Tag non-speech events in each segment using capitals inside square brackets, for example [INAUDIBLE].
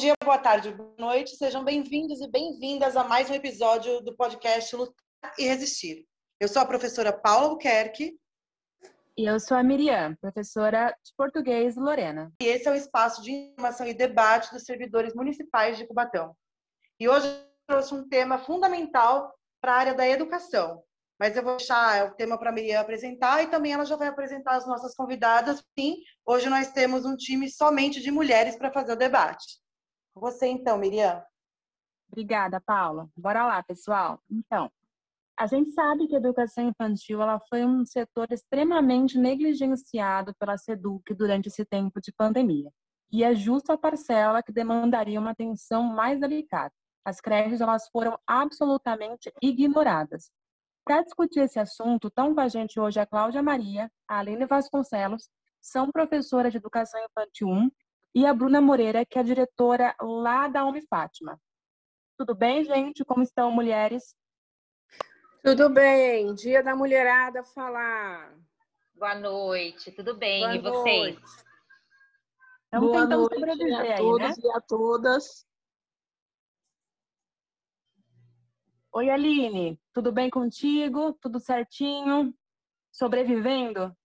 Bom dia, boa tarde, boa noite. Sejam bem-vindos e bem-vindas a mais um episódio do podcast Lutar e Resistir. Eu sou a professora Paula Albuquerque. E eu sou a Miriam, professora de português Lorena. E esse é o espaço de informação e debate dos servidores municipais de Cubatão. E hoje eu trouxe um tema fundamental para a área da educação. Mas eu vou deixar o tema para a Miriam apresentar e também ela já vai apresentar as nossas convidadas. Sim, hoje nós temos um time somente de mulheres para fazer o debate. Você então, Miriam. Obrigada, Paula. Bora lá, pessoal. Então, a gente sabe que a educação infantil ela foi um setor extremamente negligenciado pela SEDUC durante esse tempo de pandemia. E é justo a parcela que demandaria uma atenção mais delicada. As creches elas foram absolutamente ignoradas. Para discutir esse assunto, estão com a gente hoje a Cláudia Maria, a Aline Vasconcelos, são professora de Educação Infantil 1, e a Bruna Moreira, que é a diretora lá da Umi Fátima. Tudo bem, gente? Como estão, mulheres? Tudo bem, dia da mulherada falar. Boa noite, tudo bem? Boa e vocês? Estamos Boa tentando noite sobreviver a todos né? e a todas. Oi, Aline, tudo bem contigo? Tudo certinho? Sobrevivendo?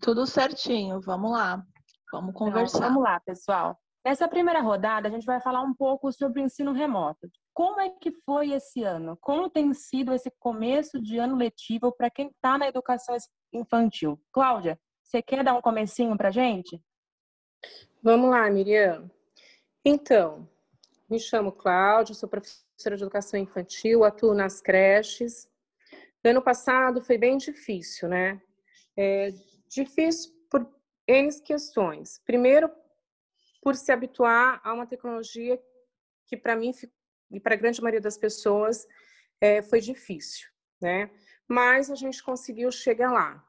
Tudo certinho, vamos lá. Vamos então, conversar. Então, vamos lá, pessoal. Nessa primeira rodada, a gente vai falar um pouco sobre o ensino remoto. Como é que foi esse ano? Como tem sido esse começo de ano letivo para quem está na educação infantil? Cláudia, você quer dar um comecinho para gente? Vamos lá, Miriam. Então, me chamo Cláudia, sou professora de educação infantil, atuo nas creches. Ano passado foi bem difícil, né? É difícil N questões. Primeiro, por se habituar a uma tecnologia que para mim e para a grande maioria das pessoas é, foi difícil, né? Mas a gente conseguiu chegar lá.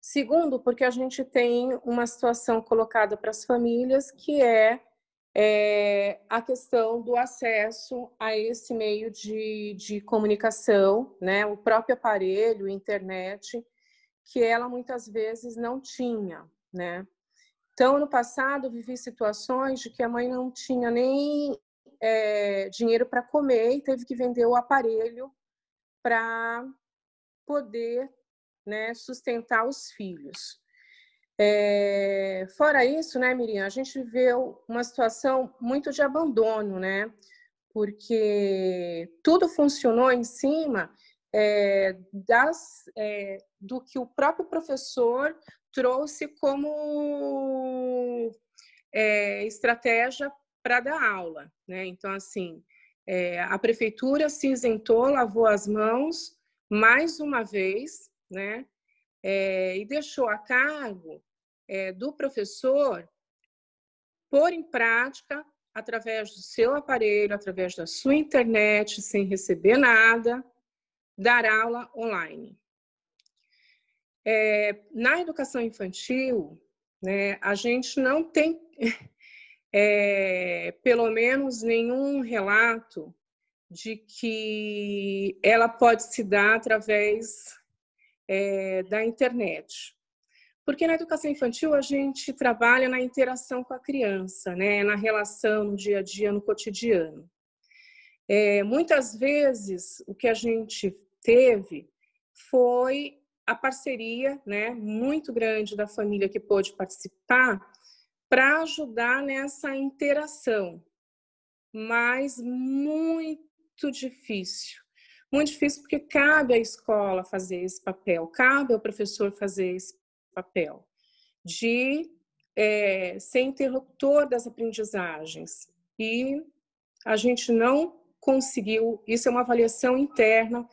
Segundo, porque a gente tem uma situação colocada para as famílias que é, é, a questão do acesso a esse meio de, de comunicação, né? O próprio aparelho, internet, que ela muitas vezes não tinha, né? Então, no passado, vivi situações de que a mãe não tinha nem é, dinheiro para comer e teve que vender o aparelho para poder né, sustentar os filhos. É, fora isso, né, Miriam, a gente viveu uma situação muito de abandono, né? Porque tudo funcionou em cima é, das, é, do que o próprio professor trouxe como é, estratégia para dar aula, né? Então, assim, é, a prefeitura se isentou, lavou as mãos mais uma vez, né? É, e deixou a cargo é, do professor pôr em prática através do seu aparelho, através da sua internet, sem receber nada, dar aula online. É, na educação infantil, né, a gente não tem [LAUGHS] é, pelo menos nenhum relato de que ela pode se dar através é, da internet. Porque na educação infantil a gente trabalha na interação com a criança, né? na relação no dia a dia, no cotidiano. É, muitas vezes o que a gente teve foi a parceria né, muito grande da família que pôde participar para ajudar nessa interação, mas muito difícil. Muito difícil porque cabe à escola fazer esse papel, cabe ao professor fazer esse papel de é, ser interlocutor das aprendizagens. E a gente não conseguiu, isso é uma avaliação interna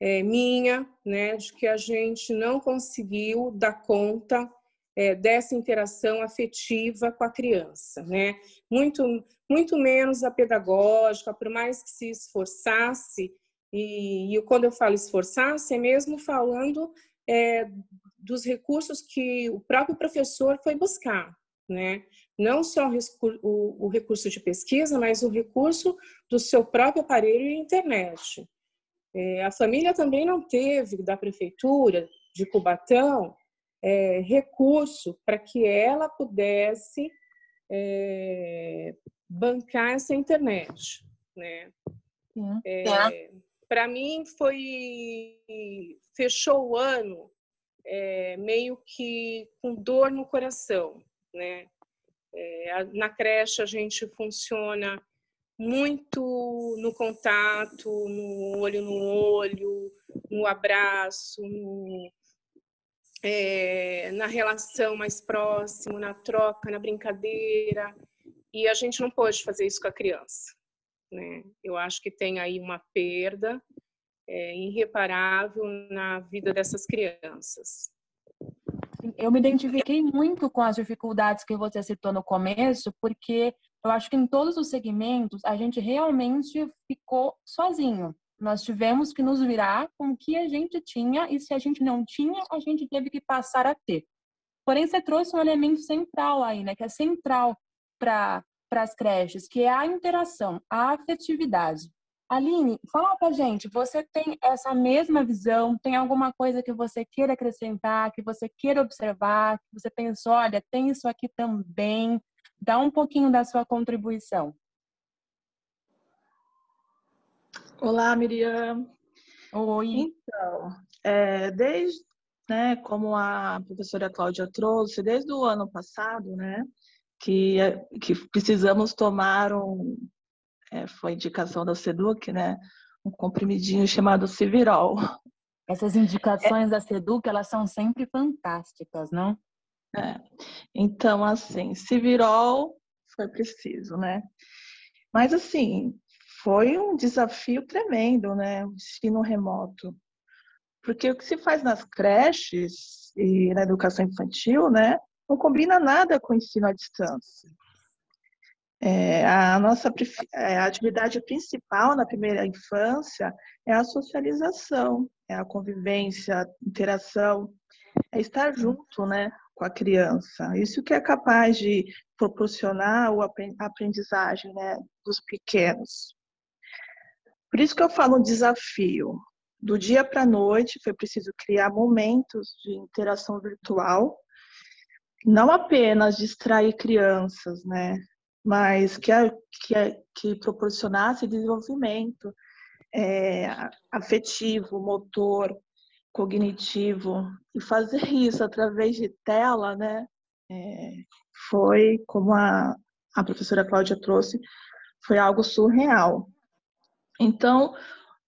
é, minha, né, de que a gente não conseguiu dar conta é, dessa interação afetiva com a criança, né? Muito, muito menos a pedagógica, por mais que se esforçasse, e, e quando eu falo esforçasse, é mesmo falando é, dos recursos que o próprio professor foi buscar, né? Não só o, o recurso de pesquisa, mas o recurso do seu próprio aparelho e internet. É, a família também não teve da prefeitura de Cubatão é, recurso para que ela pudesse é, bancar essa internet, né? É, Para mim foi fechou o ano é, meio que com dor no coração, né? É, na creche a gente funciona muito no contato, no olho no olho, no abraço, no, é, na relação mais próxima, na troca, na brincadeira. E a gente não pode fazer isso com a criança. Né? Eu acho que tem aí uma perda é, irreparável na vida dessas crianças. Eu me identifiquei muito com as dificuldades que você citou no começo, porque eu acho que em todos os segmentos a gente realmente ficou sozinho. Nós tivemos que nos virar com o que a gente tinha e se a gente não tinha, a gente teve que passar a ter. Porém, você trouxe um elemento central aí, né, que é central para as creches, que é a interação, a afetividade. Aline, fala pra gente, você tem essa mesma visão? Tem alguma coisa que você queira acrescentar, que você queira observar, que você pensou, olha, tem isso aqui também? Dá um pouquinho da sua contribuição. Olá, Miriam. Oi. Então, é, desde, né, como a professora Cláudia trouxe, desde o ano passado, né, que, que precisamos tomar um, é, foi indicação da SEDUC, né? Um comprimidinho chamado Civirol. Essas indicações é. da SEDUC, elas são sempre fantásticas, não? É. Então, assim, Civirol foi preciso, né? Mas, assim, foi um desafio tremendo, né? O ensino remoto. Porque o que se faz nas creches e na educação infantil, né? Não combina nada com o ensino à distância. É, a nossa é, a atividade principal na primeira infância é a socialização, é a convivência, a interação, é estar junto, né, com a criança. Isso que é capaz de proporcionar a aprendizagem, né, dos pequenos. Por isso que eu falo um desafio. Do dia para a noite foi preciso criar momentos de interação virtual, não apenas distrair crianças, né, mas que, que, que proporcionasse desenvolvimento é, afetivo, motor, cognitivo, e fazer isso através de tela, né, é, foi, como a, a professora Cláudia trouxe, foi algo surreal. Então,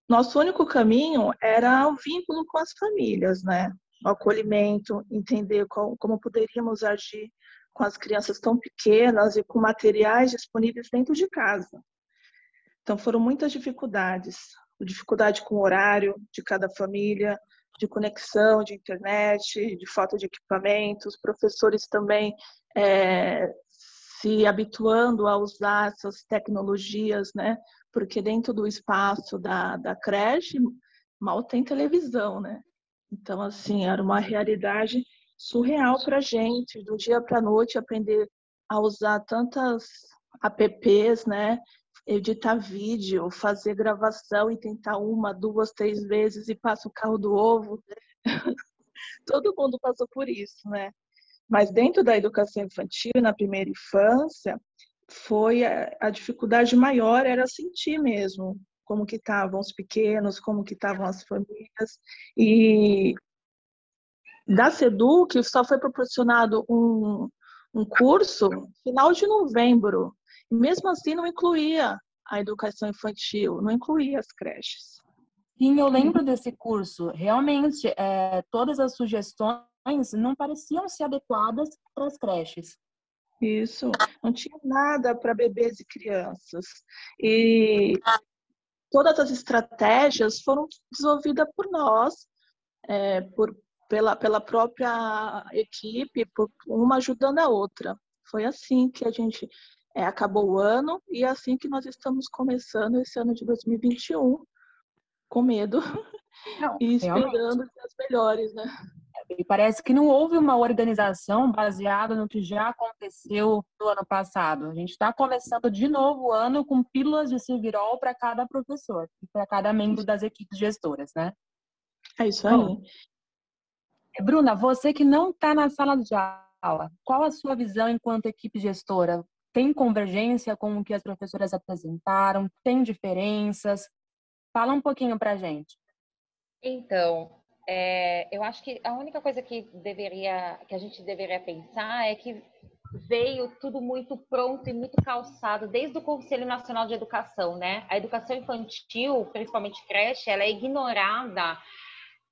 nosso único caminho era o vínculo com as famílias, né? O acolhimento, entender qual, como poderíamos agir com as crianças tão pequenas e com materiais disponíveis dentro de casa. Então foram muitas dificuldades, dificuldade com o horário de cada família, de conexão, de internet, de falta de equipamentos, professores também é, se habituando a usar essas tecnologias, né? Porque dentro do espaço da, da creche mal tem televisão, né? Então, assim, era uma realidade surreal para gente, do dia para a noite, aprender a usar tantas apps, né? Editar vídeo, fazer gravação e tentar uma, duas, três vezes e passa o carro do ovo. [LAUGHS] Todo mundo passou por isso, né? Mas dentro da educação infantil, na primeira infância, foi a, a dificuldade maior era sentir mesmo como que estavam os pequenos, como que estavam as famílias e da SEDUC só foi proporcionado um, um curso final de novembro. Mesmo assim não incluía a educação infantil, não incluía as creches. Sim, eu lembro desse curso. Realmente, é, todas as sugestões não pareciam ser adequadas para as creches. Isso, não tinha nada para bebês e crianças. E todas as estratégias foram desenvolvidas por nós, é, por pela, pela própria equipe, por uma ajudando a outra. Foi assim que a gente é, acabou o ano e é assim que nós estamos começando esse ano de 2021, com medo não, [LAUGHS] e esperando as melhores, né? E parece que não houve uma organização baseada no que já aconteceu no ano passado. A gente está começando de novo o ano com pílulas de Civirol para cada professor e para cada membro das equipes gestoras, né? É isso aí. Bom, Bruna, você que não está na sala de aula, qual a sua visão enquanto equipe gestora? Tem convergência com o que as professoras apresentaram? Tem diferenças? Fala um pouquinho para gente. Então, é, eu acho que a única coisa que deveria, que a gente deveria pensar é que veio tudo muito pronto e muito calçado desde o Conselho Nacional de Educação, né? A educação infantil, principalmente creche, ela é ignorada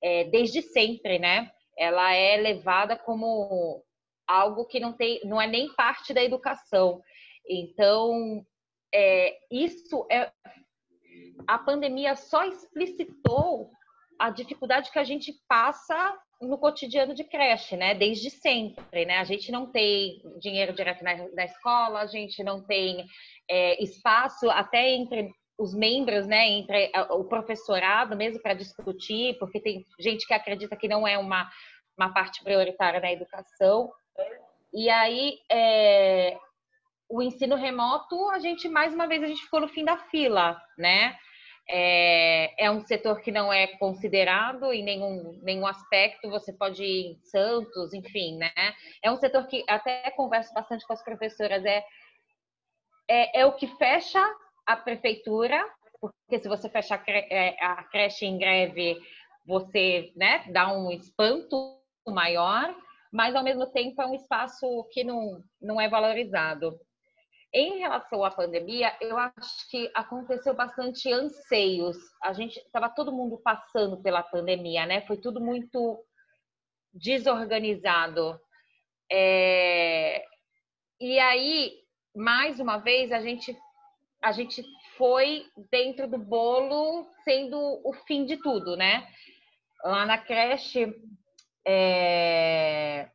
é, desde sempre, né? Ela é levada como algo que não tem, não é nem parte da educação. Então, é, isso é a pandemia só explicitou a dificuldade que a gente passa no cotidiano de creche, né? Desde sempre, né? A gente não tem dinheiro direto na, na escola, a gente não tem é, espaço até entre os membros, né? Entre o professorado mesmo para discutir, porque tem gente que acredita que não é uma, uma parte prioritária da educação. E aí, é, o ensino remoto, a gente mais uma vez a gente ficou no fim da fila, né? É, é, um setor que não é considerado em nenhum, nenhum aspecto. Você pode ir em Santos, enfim, né? É um setor que até converso bastante com as professoras. É, é, é o que fecha a prefeitura, porque se você fecha a, cre é, a creche em greve, você né, dá um espanto maior, mas ao mesmo tempo é um espaço que não, não é valorizado. Em relação à pandemia, eu acho que aconteceu bastante anseios. A gente estava todo mundo passando pela pandemia, né? Foi tudo muito desorganizado. É... E aí, mais uma vez, a gente a gente foi dentro do bolo sendo o fim de tudo, né? Lá na creche, é...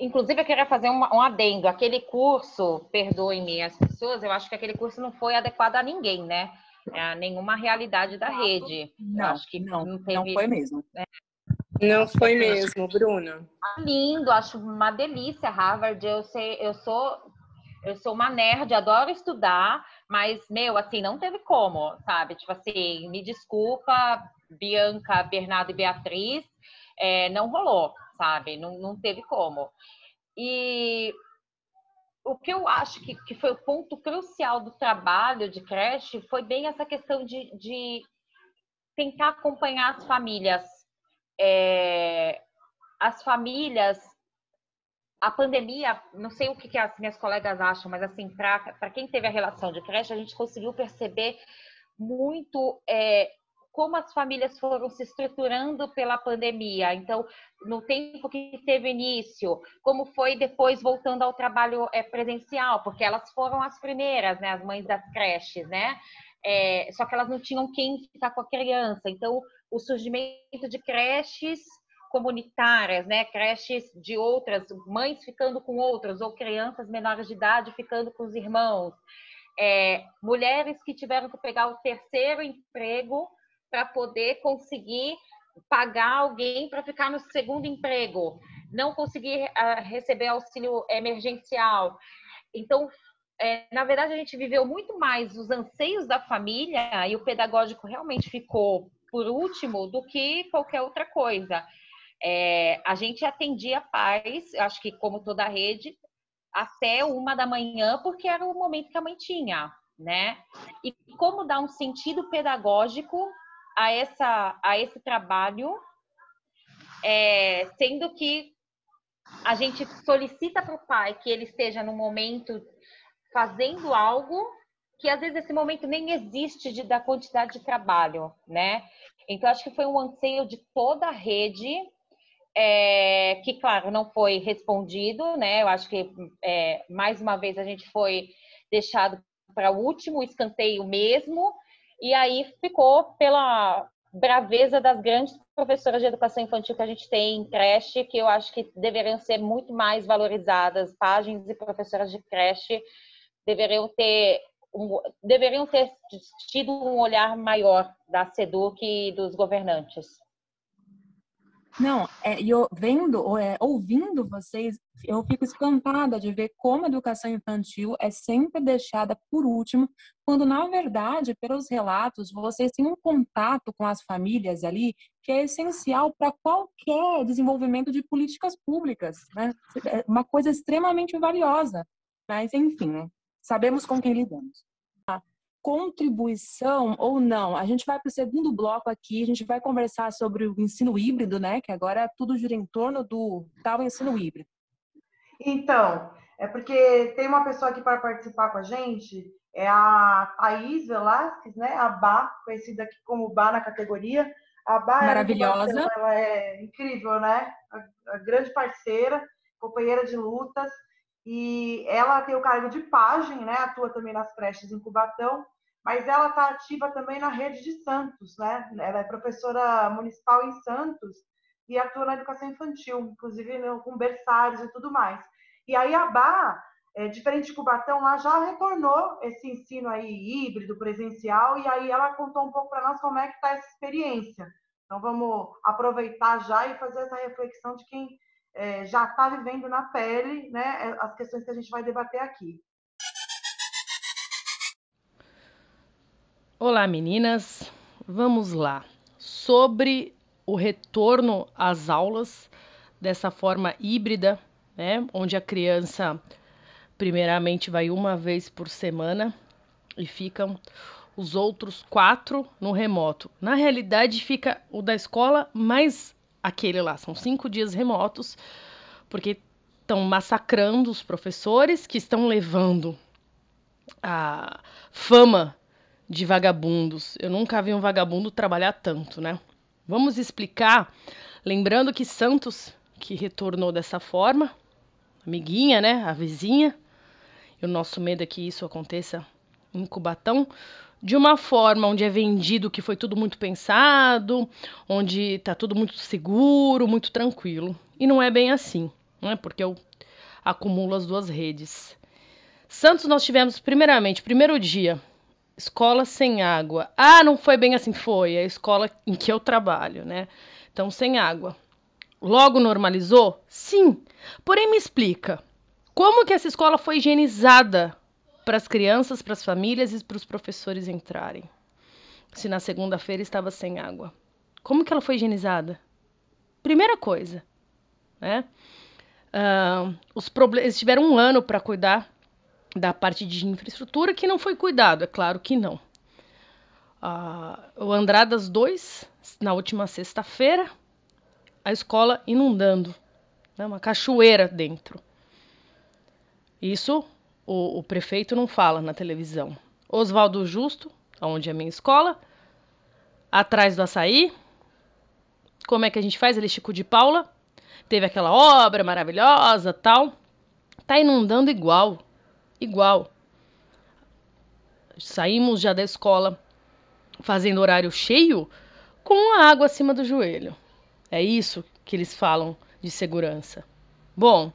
Inclusive, eu queria fazer um, um adendo. Aquele curso, perdoem-me as pessoas, eu acho que aquele curso não foi adequado a ninguém, né? A nenhuma realidade da rede. Não, eu acho que não, não, teve, não foi mesmo. Né? Não foi mesmo, Bruna. Ah, lindo, acho uma delícia Harvard. Eu sei, eu sou, eu sou uma nerd, adoro estudar, mas meu, assim, não teve como, sabe? Tipo assim, me desculpa, Bianca, Bernardo e Beatriz, é, não rolou sabe? Não, não teve como. E o que eu acho que, que foi o ponto crucial do trabalho de creche foi bem essa questão de, de tentar acompanhar as famílias. É, as famílias, a pandemia, não sei o que, que as minhas colegas acham, mas assim, para quem teve a relação de creche, a gente conseguiu perceber muito é, como as famílias foram se estruturando pela pandemia. Então, no tempo que teve início, como foi depois voltando ao trabalho é, presencial, porque elas foram as primeiras, né, as mães das creches, né? É, só que elas não tinham quem ficar com a criança. Então, o surgimento de creches comunitárias, né, creches de outras mães ficando com outras ou crianças menores de idade ficando com os irmãos, é, mulheres que tiveram que pegar o terceiro emprego para poder conseguir pagar alguém para ficar no segundo emprego, não conseguir uh, receber auxílio emergencial. Então, é, na verdade, a gente viveu muito mais os anseios da família e o pedagógico realmente ficou por último do que qualquer outra coisa. É, a gente atendia pais, acho que como toda a rede, até uma da manhã, porque era o momento que a mãe tinha, né? E como dar um sentido pedagógico a, essa, a esse trabalho, é, sendo que a gente solicita para o pai que ele esteja no momento fazendo algo que às vezes esse momento nem existe de, da quantidade de trabalho, né? Então acho que foi um anseio de toda a rede é, que claro não foi respondido, né? Eu acho que é, mais uma vez a gente foi deixado para o último escanteio mesmo e aí ficou pela braveza das grandes professoras de educação infantil que a gente tem em creche, que eu acho que deveriam ser muito mais valorizadas. Páginas e professoras de creche deveriam ter um, deveriam ter tido um olhar maior da SEDUC e dos governantes. Não, é, e eu vendo, é, ouvindo vocês, eu fico espantada de ver como a educação infantil é sempre deixada por último, quando na verdade, pelos relatos, vocês têm um contato com as famílias ali que é essencial para qualquer desenvolvimento de políticas públicas, né? É uma coisa extremamente valiosa. Mas enfim, sabemos com quem lidamos contribuição ou não. A gente vai para o segundo bloco aqui, a gente vai conversar sobre o ensino híbrido, né? Que agora tudo gira em torno do tal ensino híbrido. Então, é porque tem uma pessoa aqui para participar com a gente, é a Thaís Velasquez, né? A Bá, conhecida aqui como Bá na categoria. A Bá é Maravilhosa. É ela é incrível, né? A, a grande parceira, companheira de lutas. E ela tem o cargo de pajem, né? Atua também nas creches em Cubatão, mas ela está ativa também na rede de Santos, né? Ela é professora municipal em Santos e atua na educação infantil, inclusive com berçários e tudo mais. E aí a Bá, é, diferente de Cubatão, lá já retornou esse ensino aí híbrido, presencial, e aí ela contou um pouco para nós como é que está essa experiência. Então vamos aproveitar já e fazer essa reflexão de quem é, já está vivendo na pele né, as questões que a gente vai debater aqui. Olá, meninas. Vamos lá. Sobre o retorno às aulas dessa forma híbrida, né, onde a criança primeiramente vai uma vez por semana e ficam os outros quatro no remoto. Na realidade, fica o da escola mais aquele lá. São cinco dias remotos, porque estão massacrando os professores que estão levando a fama de vagabundos. Eu nunca vi um vagabundo trabalhar tanto, né? Vamos explicar, lembrando que Santos, que retornou dessa forma, amiguinha, né? A vizinha, e o nosso medo é que isso aconteça em Cubatão, de uma forma onde é vendido que foi tudo muito pensado, onde está tudo muito seguro, muito tranquilo. E não é bem assim, né? Porque eu acumulo as duas redes. Santos nós tivemos primeiramente, primeiro dia, escola sem água. Ah, não foi bem assim, foi a escola em que eu trabalho, né? Então sem água. Logo normalizou? Sim. Porém me explica, como que essa escola foi higienizada para as crianças, para as famílias e para os professores entrarem. Se na segunda-feira estava sem água. Como que ela foi higienizada? Primeira coisa, né? Uh, os eles tiveram um ano para cuidar da parte de infraestrutura que não foi cuidado, é claro que não. Uh, o Andradas 2, na última sexta-feira, a escola inundando, né? uma cachoeira dentro. Isso o, o prefeito não fala na televisão. Oswaldo Justo, onde é a minha escola, atrás do açaí. Como é que a gente faz? Ele Chico de Paula. Teve aquela obra maravilhosa, tal. Tá inundando igual. Igual. Saímos já da escola fazendo horário cheio com a água acima do joelho. É isso que eles falam de segurança. Bom,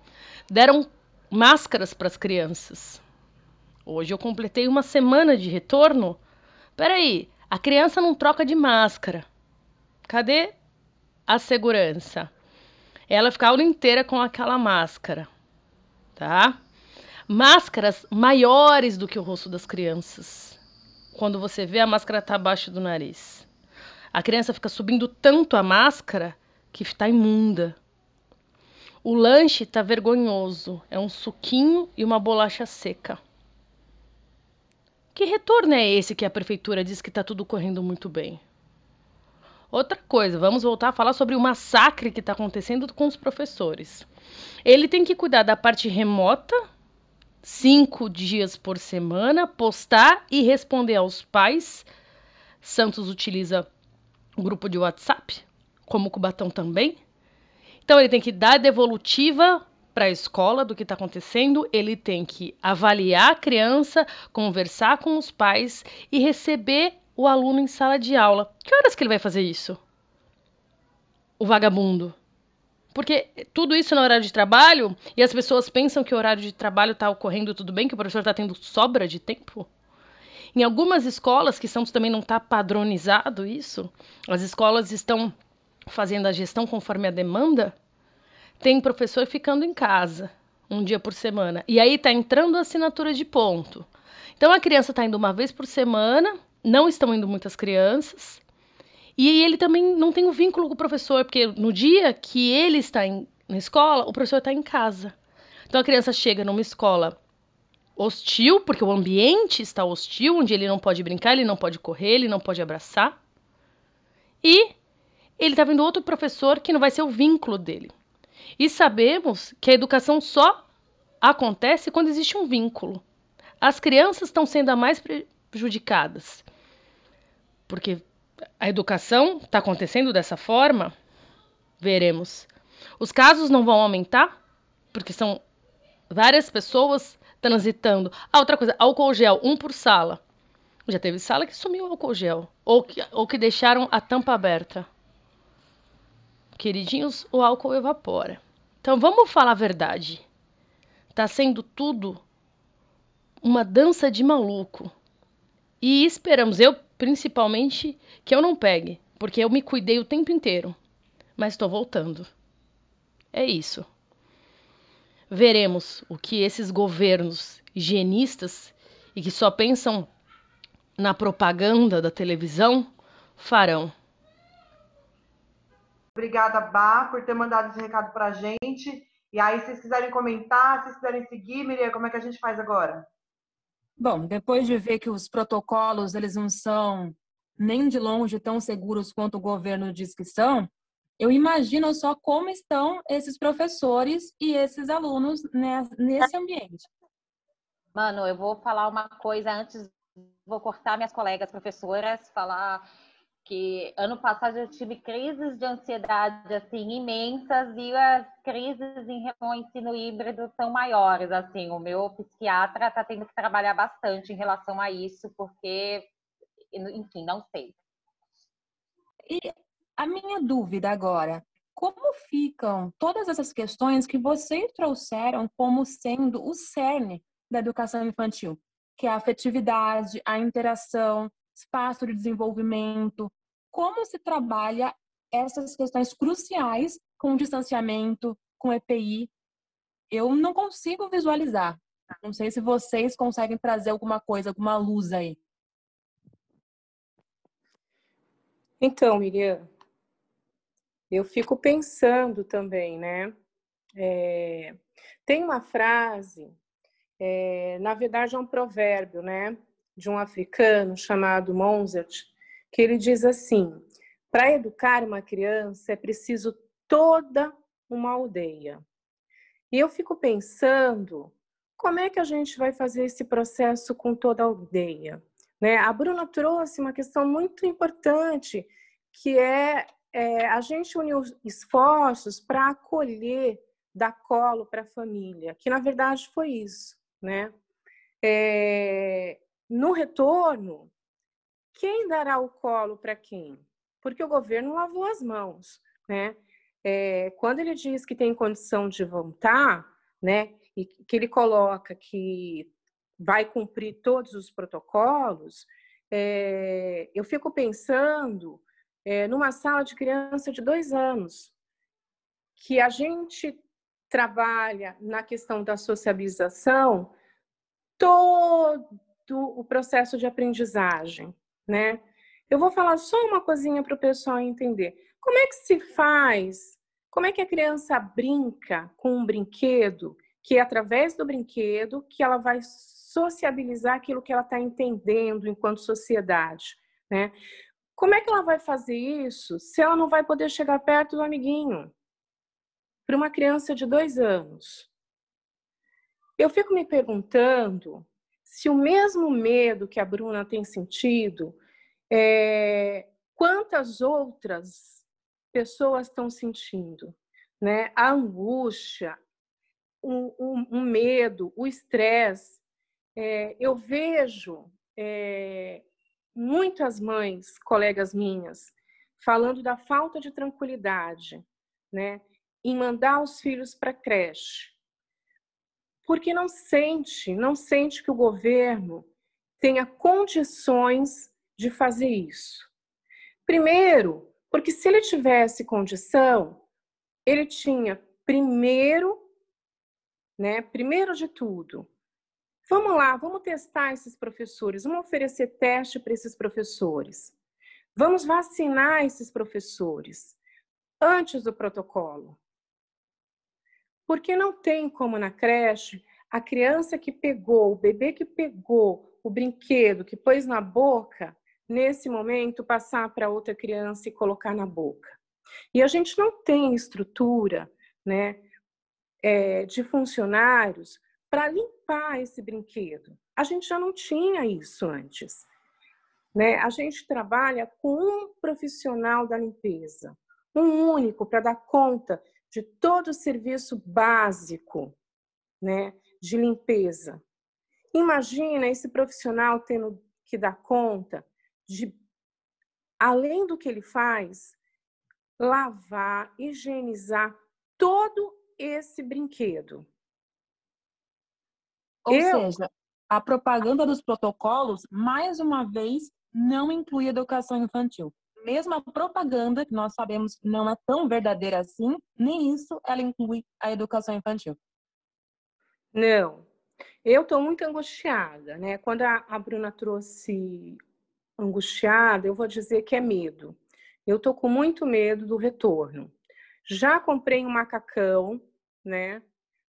deram máscaras para as crianças. Hoje eu completei uma semana de retorno. Peraí, a criança não troca de máscara. Cadê a segurança? Ela fica a aula inteira com aquela máscara, tá? Máscaras maiores do que o rosto das crianças. Quando você vê a máscara tá abaixo do nariz. A criança fica subindo tanto a máscara que está imunda. O lanche tá vergonhoso. É um suquinho e uma bolacha seca. Que retorno é esse que a prefeitura diz que está tudo correndo muito bem? Outra coisa, vamos voltar a falar sobre o massacre que está acontecendo com os professores. Ele tem que cuidar da parte remota, cinco dias por semana, postar e responder aos pais. Santos utiliza o grupo de WhatsApp, como Cubatão também. Então ele tem que dar devolutiva para a escola do que está acontecendo, ele tem que avaliar a criança, conversar com os pais e receber o aluno em sala de aula. Que horas que ele vai fazer isso? O vagabundo. Porque tudo isso no horário de trabalho e as pessoas pensam que o horário de trabalho está ocorrendo tudo bem, que o professor está tendo sobra de tempo. Em algumas escolas, que Santos também não está padronizado isso, as escolas estão fazendo a gestão conforme a demanda, tem professor ficando em casa um dia por semana. E aí está entrando a assinatura de ponto. Então a criança está indo uma vez por semana, não estão indo muitas crianças. E ele também não tem um vínculo com o professor, porque no dia que ele está em, na escola, o professor está em casa. Então a criança chega numa escola hostil, porque o ambiente está hostil, onde ele não pode brincar, ele não pode correr, ele não pode abraçar. E ele está vendo outro professor que não vai ser o vínculo dele. E sabemos que a educação só acontece quando existe um vínculo. As crianças estão sendo as mais prejudicadas. Porque a educação está acontecendo dessa forma, veremos. Os casos não vão aumentar, porque são várias pessoas transitando. Ah, outra coisa, álcool gel, um por sala. Já teve sala que sumiu o álcool gel. Ou que, ou que deixaram a tampa aberta. Queridinhos, o álcool evapora. Então vamos falar a verdade. Tá sendo tudo uma dança de maluco. E esperamos, eu principalmente, que eu não pegue, porque eu me cuidei o tempo inteiro. Mas estou voltando. É isso. Veremos o que esses governos higienistas e que só pensam na propaganda da televisão farão. Obrigada, Bá, por ter mandado esse recado para a gente. E aí, se vocês quiserem comentar, se vocês quiserem seguir, Miriam, como é que a gente faz agora? Bom, depois de ver que os protocolos eles não são nem de longe tão seguros quanto o governo diz que são, eu imagino só como estão esses professores e esses alunos nesse ambiente. Mano, eu vou falar uma coisa antes, vou cortar minhas colegas professoras, falar que ano passado eu tive crises de ansiedade assim imensas e as crises em relação ao ensino híbrido são maiores assim. O meu psiquiatra está tendo que trabalhar bastante em relação a isso porque enfim não sei. E a minha dúvida agora como ficam todas essas questões que vocês trouxeram como sendo o cerne da educação infantil? Que é a afetividade a interação espaço de desenvolvimento, como se trabalha essas questões cruciais com distanciamento, com EPI. Eu não consigo visualizar. Não sei se vocês conseguem trazer alguma coisa, alguma luz aí. Então, Miriam, eu fico pensando também, né? É, tem uma frase, é, na verdade é um provérbio, né? De um africano chamado Mozart, que ele diz assim: para educar uma criança é preciso toda uma aldeia. E eu fico pensando como é que a gente vai fazer esse processo com toda a aldeia. Né? A Bruna trouxe uma questão muito importante, que é, é a gente unir esforços para acolher, dar colo para a família, que na verdade foi isso. Né? É, no retorno, quem dará o colo para quem? Porque o governo lavou as mãos, né? É, quando ele diz que tem condição de voltar, né, e que ele coloca que vai cumprir todos os protocolos, é, eu fico pensando é, numa sala de criança de dois anos, que a gente trabalha na questão da sociabilização todo o processo de aprendizagem, né? Eu vou falar só uma coisinha para o pessoal entender. Como é que se faz? Como é que a criança brinca com um brinquedo que é através do brinquedo que ela vai sociabilizar aquilo que ela está entendendo enquanto sociedade, né? Como é que ela vai fazer isso se ela não vai poder chegar perto do amiguinho? Para uma criança de dois anos. Eu fico me perguntando se o mesmo medo que a Bruna tem sentido, é, quantas outras pessoas estão sentindo? Né? A angústia, o, o, o medo, o estresse. É, eu vejo é, muitas mães, colegas minhas, falando da falta de tranquilidade, né, em mandar os filhos para creche, porque não sente, não sente que o governo tenha condições de fazer isso. Primeiro, Porque se ele tivesse condição, ele tinha primeiro, né, primeiro de tudo, vamos lá, vamos testar esses professores, vamos oferecer teste para esses professores. Vamos vacinar esses professores antes do protocolo. Porque não tem como na creche a criança que pegou, o bebê que pegou o brinquedo, que pôs na boca, nesse momento passar para outra criança e colocar na boca. E a gente não tem estrutura né, é, de funcionários para limpar esse brinquedo. A gente já não tinha isso antes. Né? A gente trabalha com um profissional da limpeza, um único para dar conta de todo o serviço básico né, de limpeza. Imagina esse profissional tendo que dar conta de, além do que ele faz, lavar, higienizar todo esse brinquedo. Ou Eu... seja, a propaganda dos protocolos, mais uma vez, não inclui educação infantil. Mesmo a propaganda, que nós sabemos não é tão verdadeira assim, nem isso ela inclui a educação infantil. Não. Eu estou muito angustiada, né? Quando a, a Bruna trouxe angustiada, eu vou dizer que é medo. Eu estou com muito medo do retorno. Já comprei um macacão, né?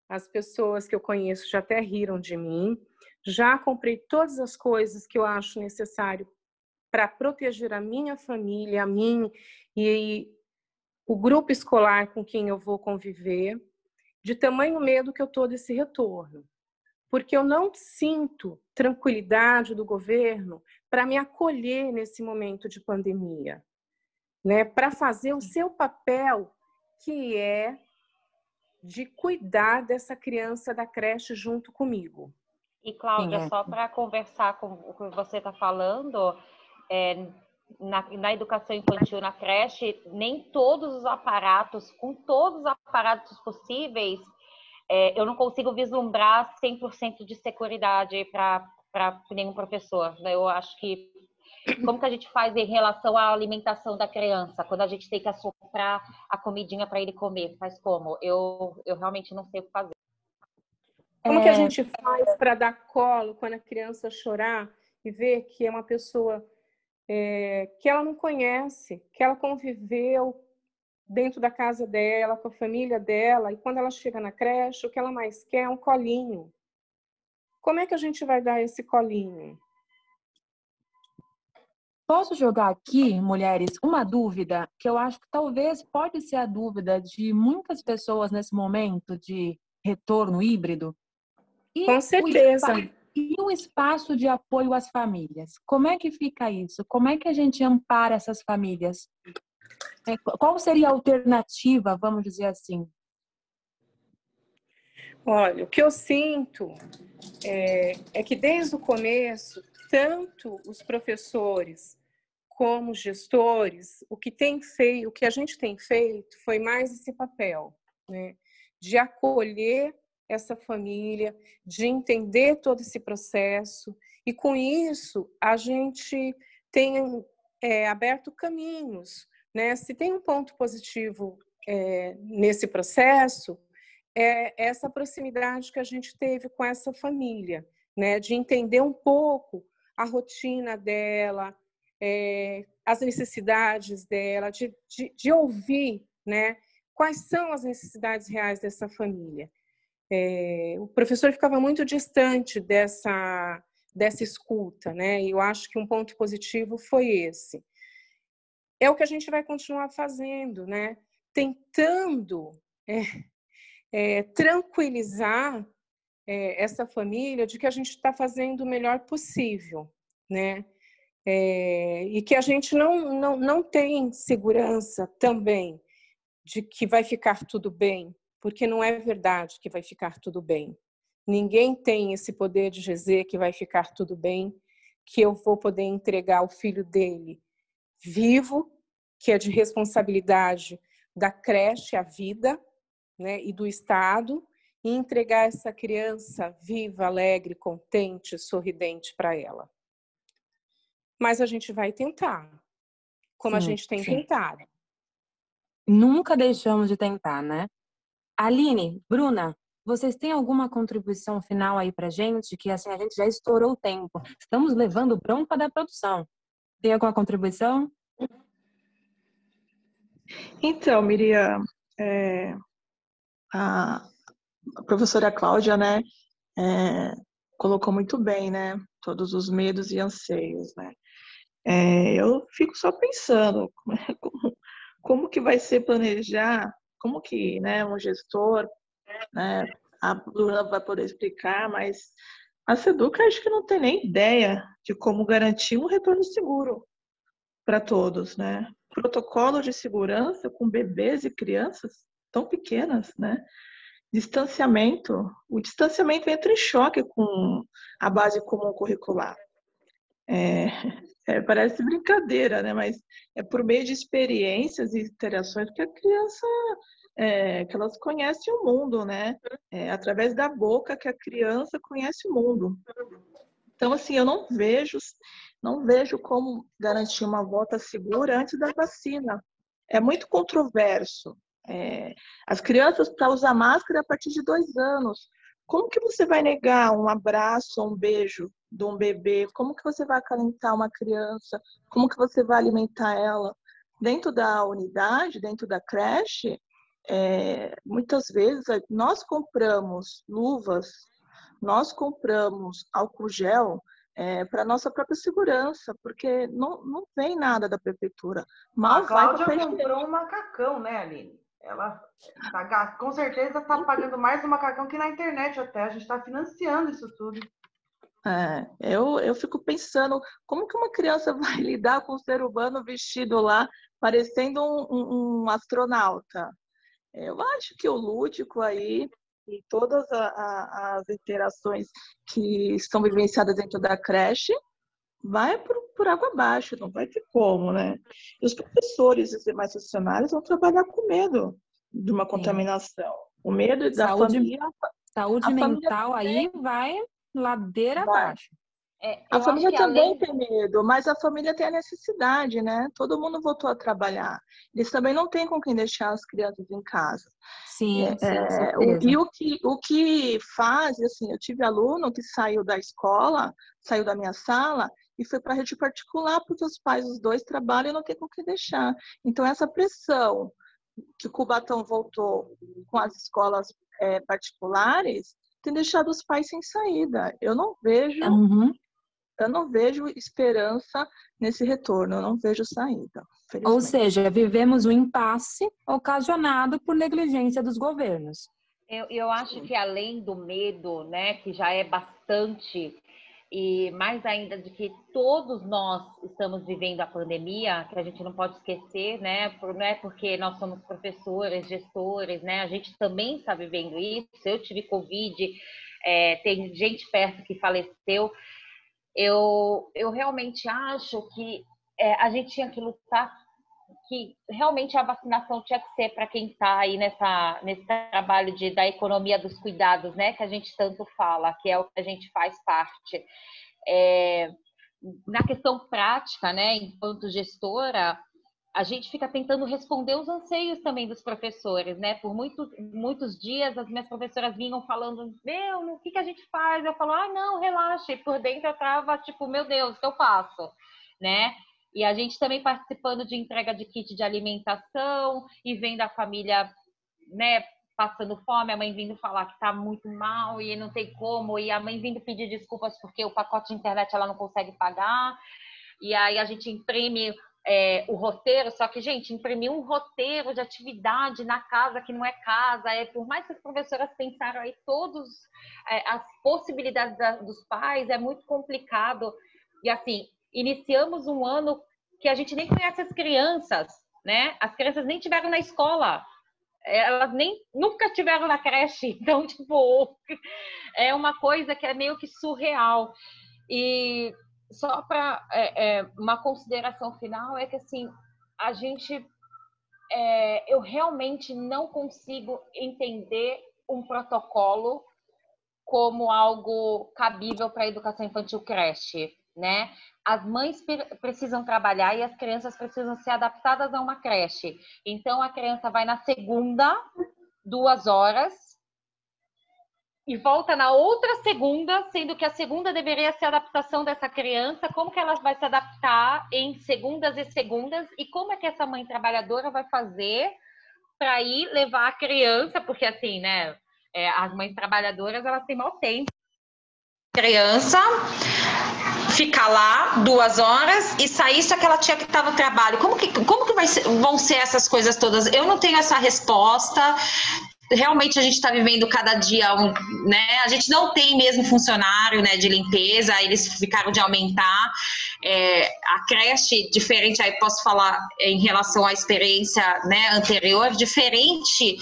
As pessoas que eu conheço já até riram de mim. Já comprei todas as coisas que eu acho necessário para proteger a minha família, a mim e o grupo escolar com quem eu vou conviver, de tamanho medo que eu estou desse retorno. Porque eu não sinto tranquilidade do governo para me acolher nesse momento de pandemia, né? Para fazer o seu papel, que é de cuidar dessa criança da creche junto comigo. E Cláudia, é. só para conversar com o que você está falando, é, na, na, educação infantil, na creche, nem todos os aparatos, com todos os aparatos possíveis, é, eu não consigo vislumbrar 100% de segurança para nenhum professor. Né? Eu acho que como que a gente faz em relação à alimentação da criança? Quando a gente tem que assoprar a comidinha para ele comer, faz como? Eu, eu realmente não sei o que fazer. Como é... que a é. gente faz para dar colo quando a criança chorar e ver que é uma pessoa é, que ela não conhece, que ela conviveu dentro da casa dela, com a família dela, e quando ela chega na creche, o que ela mais quer é um colinho. Como é que a gente vai dar esse colinho? Posso jogar aqui, mulheres, uma dúvida que eu acho que talvez pode ser a dúvida de muitas pessoas nesse momento de retorno híbrido? E Com certeza. E o espaço de apoio às famílias? Como é que fica isso? Como é que a gente ampara essas famílias? É, qual seria a alternativa, vamos dizer assim? Olha, o que eu sinto é, é que desde o começo, tanto os professores como os gestores, o que tem feito, o que a gente tem feito foi mais esse papel, né? de acolher essa família, de entender todo esse processo, e com isso a gente tem é, aberto caminhos. Né? Se tem um ponto positivo é, nesse processo, é essa proximidade que a gente teve com essa família, né? de entender um pouco a rotina dela, é, as necessidades dela, de, de, de ouvir né? quais são as necessidades reais dessa família. É, o professor ficava muito distante dessa, dessa escuta, né? E eu acho que um ponto positivo foi esse. É o que a gente vai continuar fazendo, né? Tentando é, é, tranquilizar essa família de que a gente está fazendo o melhor possível, né? E que a gente não, não, não tem segurança também de que vai ficar tudo bem, porque não é verdade que vai ficar tudo bem. Ninguém tem esse poder de dizer que vai ficar tudo bem, que eu vou poder entregar o filho dele vivo, que é de responsabilidade da creche, a vida, né, e do Estado, e entregar essa criança viva, alegre, contente, sorridente para ela. Mas a gente vai tentar, como sim, a gente tem sim. tentado. nunca deixamos de tentar, né? Aline, Bruna, vocês têm alguma contribuição final aí pra gente? Que assim, a gente já estourou o tempo. Estamos levando bronca da produção. Tem alguma contribuição? Então, Miriam, é, a, a, professora Cláudia, né, é, colocou muito bem, né, todos os medos e anseios, né. É, eu fico só pensando [LAUGHS] como, como que vai ser planejar, como que, né, um gestor, né, a Bruna vai poder explicar, mas a Seduca acho que não tem nem ideia de como garantir um retorno seguro para todos, né? Protocolo de segurança com bebês e crianças tão pequenas, né? Distanciamento, o distanciamento entra em choque com a base comum curricular. É, é, parece brincadeira, né? Mas é por meio de experiências e interações que a criança é, que elas conhecem o mundo, né? É através da boca que a criança conhece o mundo. Então, assim, eu não vejo, não vejo como garantir uma volta segura antes da vacina. É muito controverso. É, as crianças para usar máscara a partir de dois anos. Como que você vai negar um abraço um beijo de um bebê? Como que você vai acalentar uma criança? Como que você vai alimentar ela? Dentro da unidade, dentro da creche, é, muitas vezes nós compramos luvas, nós compramos álcool gel é, para nossa própria segurança, porque não, não vem nada da prefeitura. Mal a Cláudia comprou um macacão, né, Aline? Ela tá, com certeza está pagando mais no macacão que na internet até. A gente está financiando isso tudo. É, eu, eu fico pensando como que uma criança [LAUGHS] vai lidar com um ser humano vestido lá, parecendo um, um, um astronauta. Eu acho que o lúdico aí e todas a, a, as interações que estão vivenciadas dentro da creche vai por, por água abaixo, não vai ter como, né? E os professores e os demais funcionários vão trabalhar com medo de uma contaminação. O medo da saúde, família. Saúde mental família aí vai ladeira vai. abaixo. É, a família também além... tem medo, mas a família tem a necessidade, né? Todo mundo voltou a trabalhar. Eles também não têm com quem deixar as crianças em casa. Sim, é, sim é, o, E o que, o que faz, assim, eu tive aluno que saiu da escola, saiu da minha sala e foi para a rede particular, porque os pais, os dois, trabalham e não tem com quem deixar. Então, essa pressão que o Cubatão voltou com as escolas é, particulares tem deixado os pais sem saída. Eu não vejo, uhum. eu não vejo esperança nesse retorno, eu não vejo saída. Ou seja, vivemos um impasse ocasionado por negligência dos governos. Eu, eu acho que além do medo, né, que já é bastante e mais ainda de que todos nós estamos vivendo a pandemia, que a gente não pode esquecer, né? Por, não é porque nós somos professores, gestores, né? A gente também está vivendo isso. Eu tive Covid, é, tem gente perto que faleceu. Eu, eu realmente acho que é, a gente tinha que lutar que realmente a vacinação tinha que ser para quem está aí nessa, nesse trabalho de, da economia dos cuidados, né? Que a gente tanto fala, que é o que a gente faz parte. É, na questão prática, né? Enquanto gestora, a gente fica tentando responder os anseios também dos professores, né? Por muitos, muitos dias as minhas professoras vinham falando, meu, o que, que a gente faz? Eu falo, ah, não, relaxa. E por dentro eu tava tipo, meu Deus, o que eu faço? Né? E a gente também participando de entrega de kit de alimentação e vendo a família, né, passando fome, a mãe vindo falar que está muito mal e não tem como, e a mãe vindo pedir desculpas porque o pacote de internet ela não consegue pagar. E aí a gente imprime é, o roteiro, só que, gente, imprimir um roteiro de atividade na casa que não é casa, é por mais que as professoras pensaram aí todas é, as possibilidades da, dos pais, é muito complicado. E assim, iniciamos um ano que a gente nem conhece as crianças, né? As crianças nem tiveram na escola, elas nem nunca tiveram na creche, [LAUGHS] então tipo é uma coisa que é meio que surreal. E só para é, é, uma consideração final é que assim a gente é, eu realmente não consigo entender um protocolo como algo cabível para a educação infantil creche né? As mães precisam trabalhar e as crianças precisam ser adaptadas a uma creche. Então a criança vai na segunda, duas horas, e volta na outra segunda, sendo que a segunda deveria ser a adaptação dessa criança, como que ela vai se adaptar em segundas e segundas e como é que essa mãe trabalhadora vai fazer para ir levar a criança, porque assim, né, é, as mães trabalhadoras elas têm mau tempo. Criança ficar lá duas horas e sair só que ela tinha que estar no trabalho. Como que, como que ser, vão ser essas coisas todas? Eu não tenho essa resposta realmente a gente está vivendo cada dia, um, né? A gente não tem mesmo funcionário, né, de limpeza. Eles ficaram de aumentar. É, a creche diferente, aí posso falar em relação à experiência, né, anterior, diferente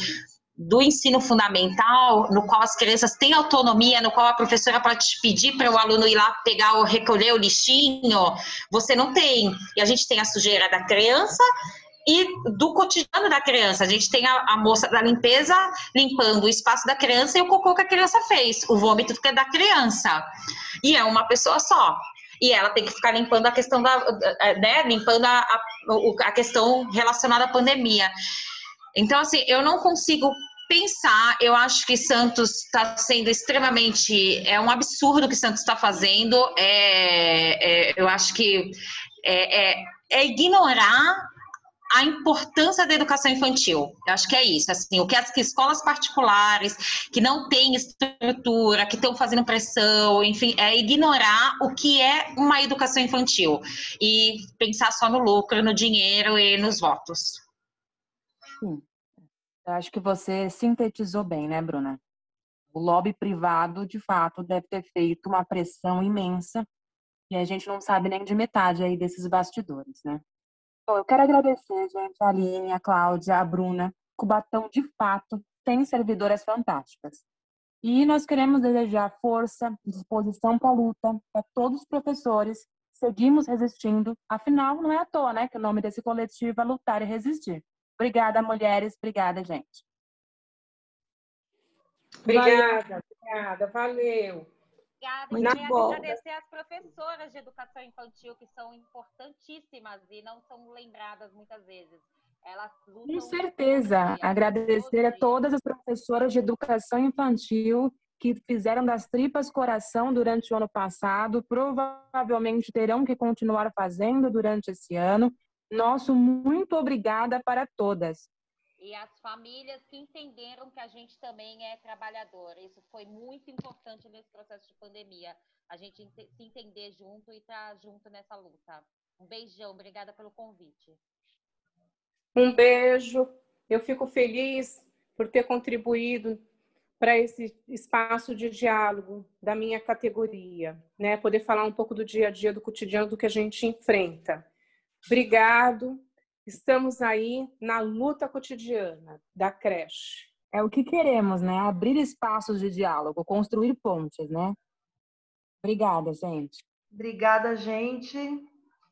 do ensino fundamental, no qual as crianças têm autonomia, no qual a professora pode pedir para o aluno ir lá pegar ou recolher o lixinho, você não tem. E a gente tem a sujeira da criança e do cotidiano da criança. A gente tem a, a, moça da limpeza limpando o espaço da criança e o cocô que a criança fez. O vômito fica da criança. E é uma pessoa só. E ela tem que ficar limpando a questão da, né, limpando a, a, a questão relacionada à pandemia. Então, assim, eu não consigo pensar, eu acho que Santos está sendo extremamente. É um absurdo o que Santos está fazendo. É, é, eu acho que é, é, é ignorar a importância da educação infantil. Eu acho que é isso, assim, o que as escolas particulares que não têm estrutura, que estão fazendo pressão, enfim, é ignorar o que é uma educação infantil e pensar só no lucro, no dinheiro e nos votos. Sim. Eu acho que você sintetizou bem, né, Bruna? O lobby privado, de fato, deve ter feito uma pressão imensa e a gente não sabe nem de metade aí desses bastidores, né? Bom, eu quero agradecer, gente, a Aline, a Cláudia, a Bruna. Cubatão, de fato, tem servidoras fantásticas. E nós queremos desejar força, disposição para a luta para todos os professores. Seguimos resistindo. Afinal, não é à toa, né, que o nome desse coletivo é Lutar e Resistir. Obrigada, mulheres. Obrigada, gente. Obrigada, obrigada. Valeu. Obrigada. Muito e bom. agradecer às professoras de educação infantil, que são importantíssimas e não são lembradas muitas vezes. Elas Com certeza. Agradecer a todas as professoras de educação infantil que fizeram das tripas coração durante o ano passado, provavelmente terão que continuar fazendo durante esse ano. Nosso muito obrigada para todas e as famílias que entenderam que a gente também é trabalhador. Isso foi muito importante nesse processo de pandemia, a gente se entender junto e estar tá junto nessa luta. Um beijão, obrigada pelo convite. Um beijo. Eu fico feliz por ter contribuído para esse espaço de diálogo da minha categoria, né? Poder falar um pouco do dia a dia, do cotidiano, do que a gente enfrenta. Obrigado. Estamos aí na luta cotidiana da creche. É o que queremos, né? Abrir espaços de diálogo, construir pontes, né? Obrigada, gente. Obrigada, gente.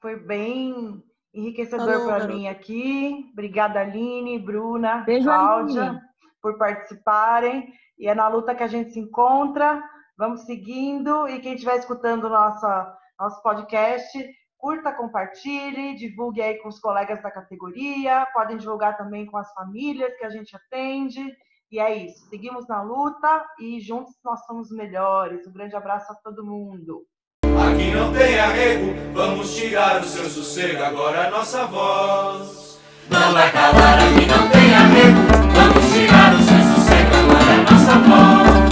Foi bem enriquecedor para mim aqui. Obrigada, Aline, Bruna, Beijo, Cláudia, Aline. por participarem. E é na luta que a gente se encontra. Vamos seguindo. E quem estiver escutando nossa, nosso podcast, curta, compartilhe, divulgue aí com os colegas da categoria, podem divulgar também com as famílias que a gente atende. E é isso, seguimos na luta e juntos nós somos melhores. Um grande abraço a todo mundo. Aqui não tem arrego, vamos tirar o seu sossego, agora a nossa voz. Não vai calar, aqui não tem arrego, vamos tirar o seu sossego, agora a nossa voz.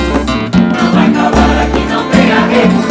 Não vai calar, aqui não tem arrego.